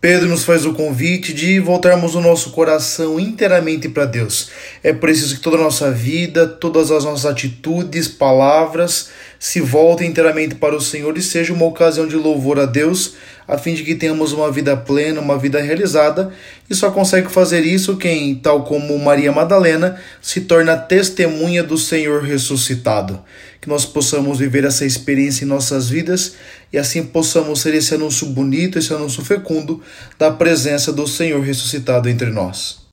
Pedro nos faz o convite de voltarmos o nosso coração inteiramente para Deus. É preciso que toda a nossa vida, todas as nossas atitudes, palavras se voltem inteiramente para o Senhor e seja uma ocasião de louvor a Deus, a fim de que tenhamos uma vida plena, uma vida realizada, e só consegue fazer isso quem, tal como Maria Madalena, se torna testemunha do Senhor ressuscitado. Que nós possamos viver essa experiência em nossas vidas e assim possamos ser esse anúncio bonito, esse anúncio fecundo da presença do Senhor ressuscitado entre nós.